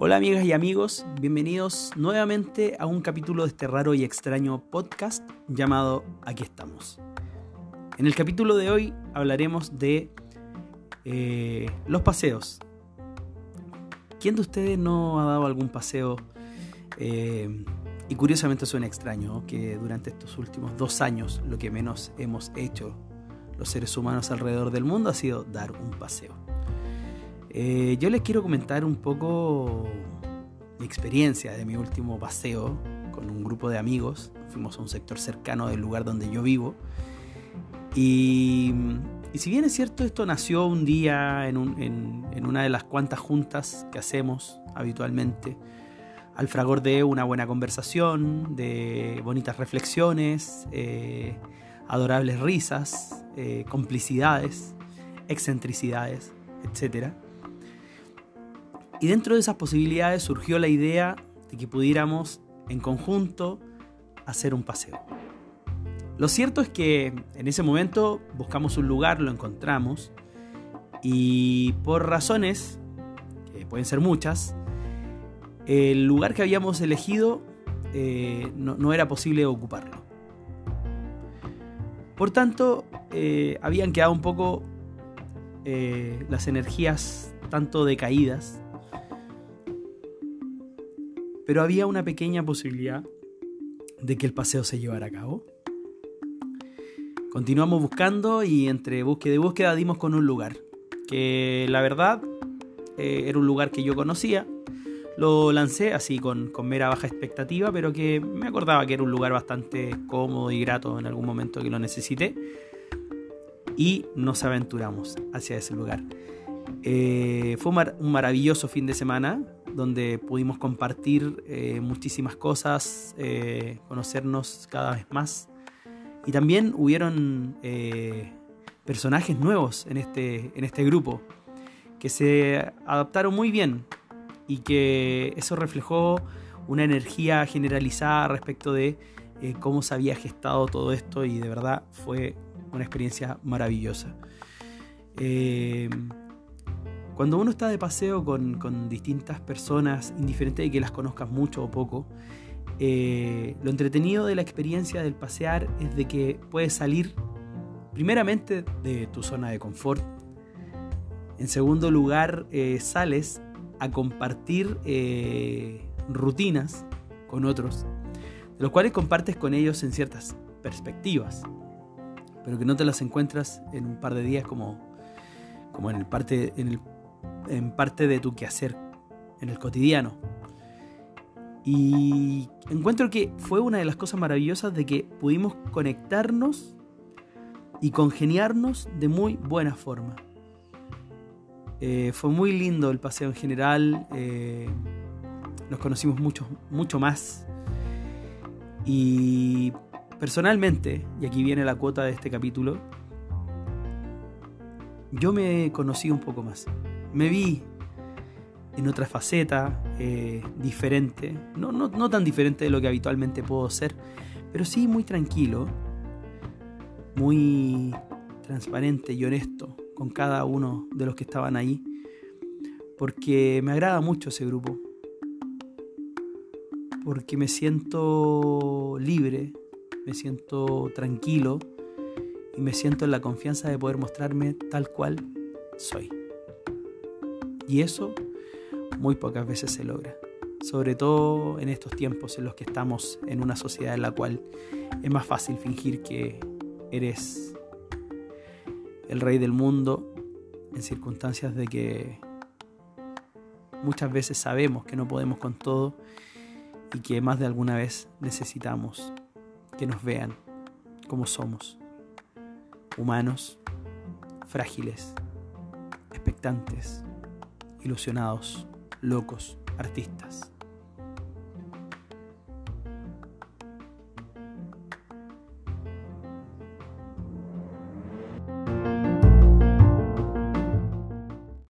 Hola amigas y amigos, bienvenidos nuevamente a un capítulo de este raro y extraño podcast llamado Aquí estamos. En el capítulo de hoy hablaremos de eh, los paseos. ¿Quién de ustedes no ha dado algún paseo? Eh, y curiosamente suena extraño que durante estos últimos dos años lo que menos hemos hecho los seres humanos alrededor del mundo ha sido dar un paseo. Eh, yo les quiero comentar un poco mi experiencia de mi último paseo con un grupo de amigos. Fuimos a un sector cercano del lugar donde yo vivo. Y, si bien es cierto, esto nació un día en, una de las cuantas juntas que hacemos habitualmente, al fragor de una buena conversación, de bonitas reflexiones, eh, adorables risas, eh, complicidades, excentricidades, etc. Y dentro de esas posibilidades surgió la idea de que pudiéramos en conjunto hacer un paseo. Lo cierto es que en ese momento buscamos un lugar, lo encontramos y por razones, que pueden ser muchas, el lugar que habíamos elegido eh, no, era posible ocuparlo. Por tanto, eh, habían quedado un poco eh, las energías tanto decaídas pero había una pequeña posibilidad de que el paseo se llevara a cabo. Continuamos buscando y entre búsqueda y búsqueda dimos con un lugar, que la verdad eh, era un lugar que yo conocía. Lo lancé así con, mera baja expectativa, pero que me acordaba que era un lugar bastante cómodo y grato en algún momento que lo necesité. Y nos aventuramos hacia ese lugar. Eh, fue un, maravilloso fin de semana donde pudimos compartir eh, muchísimas cosas, eh, conocernos cada vez más. Y también hubieron personajes nuevos en este, en este grupo que se adaptaron muy bien y que eso reflejó una energía generalizada respecto de cómo se había gestado todo esto y de verdad fue una experiencia maravillosa. Cuando uno está de paseo con, distintas personas, indiferente de que las conozcas mucho o poco, eh, lo entretenido de la experiencia del pasear es de que puedes salir primeramente de tu zona de confort. En segundo lugar, eh, sales a compartir eh, rutinas con otros, de los cuales compartes con ellos en ciertas perspectivas, pero que no te las encuentras en un par de días como, como en, el parte, en el en parte de tu quehacer en el cotidiano. Y encuentro que fue una de las cosas maravillosas de que pudimos conectarnos y congeniarnos de muy buena forma. Eh, fue muy lindo el paseo en general, eh, nos conocimos mucho, mucho más. Y personalmente, y aquí viene la cuota de este capítulo, yo me conocí un poco más me vi en otra faceta eh, diferente, no, no, tan diferente de lo que habitualmente puedo ser, pero sí muy tranquilo, muy transparente y honesto con cada uno de los que estaban ahí, porque me agrada mucho ese grupo, porque me siento libre, me siento tranquilo y me siento en la confianza de poder mostrarme tal cual soy. Y eso muy pocas veces se logra. Sobre todo en estos tiempos en los que estamos en una sociedad en la cual es más fácil fingir que eres el rey del mundo en circunstancias de que muchas veces sabemos que no podemos con todo y que más de alguna vez necesitamos que nos vean como somos, humanos, frágiles, expectantes, ilusionados, locos, artistas.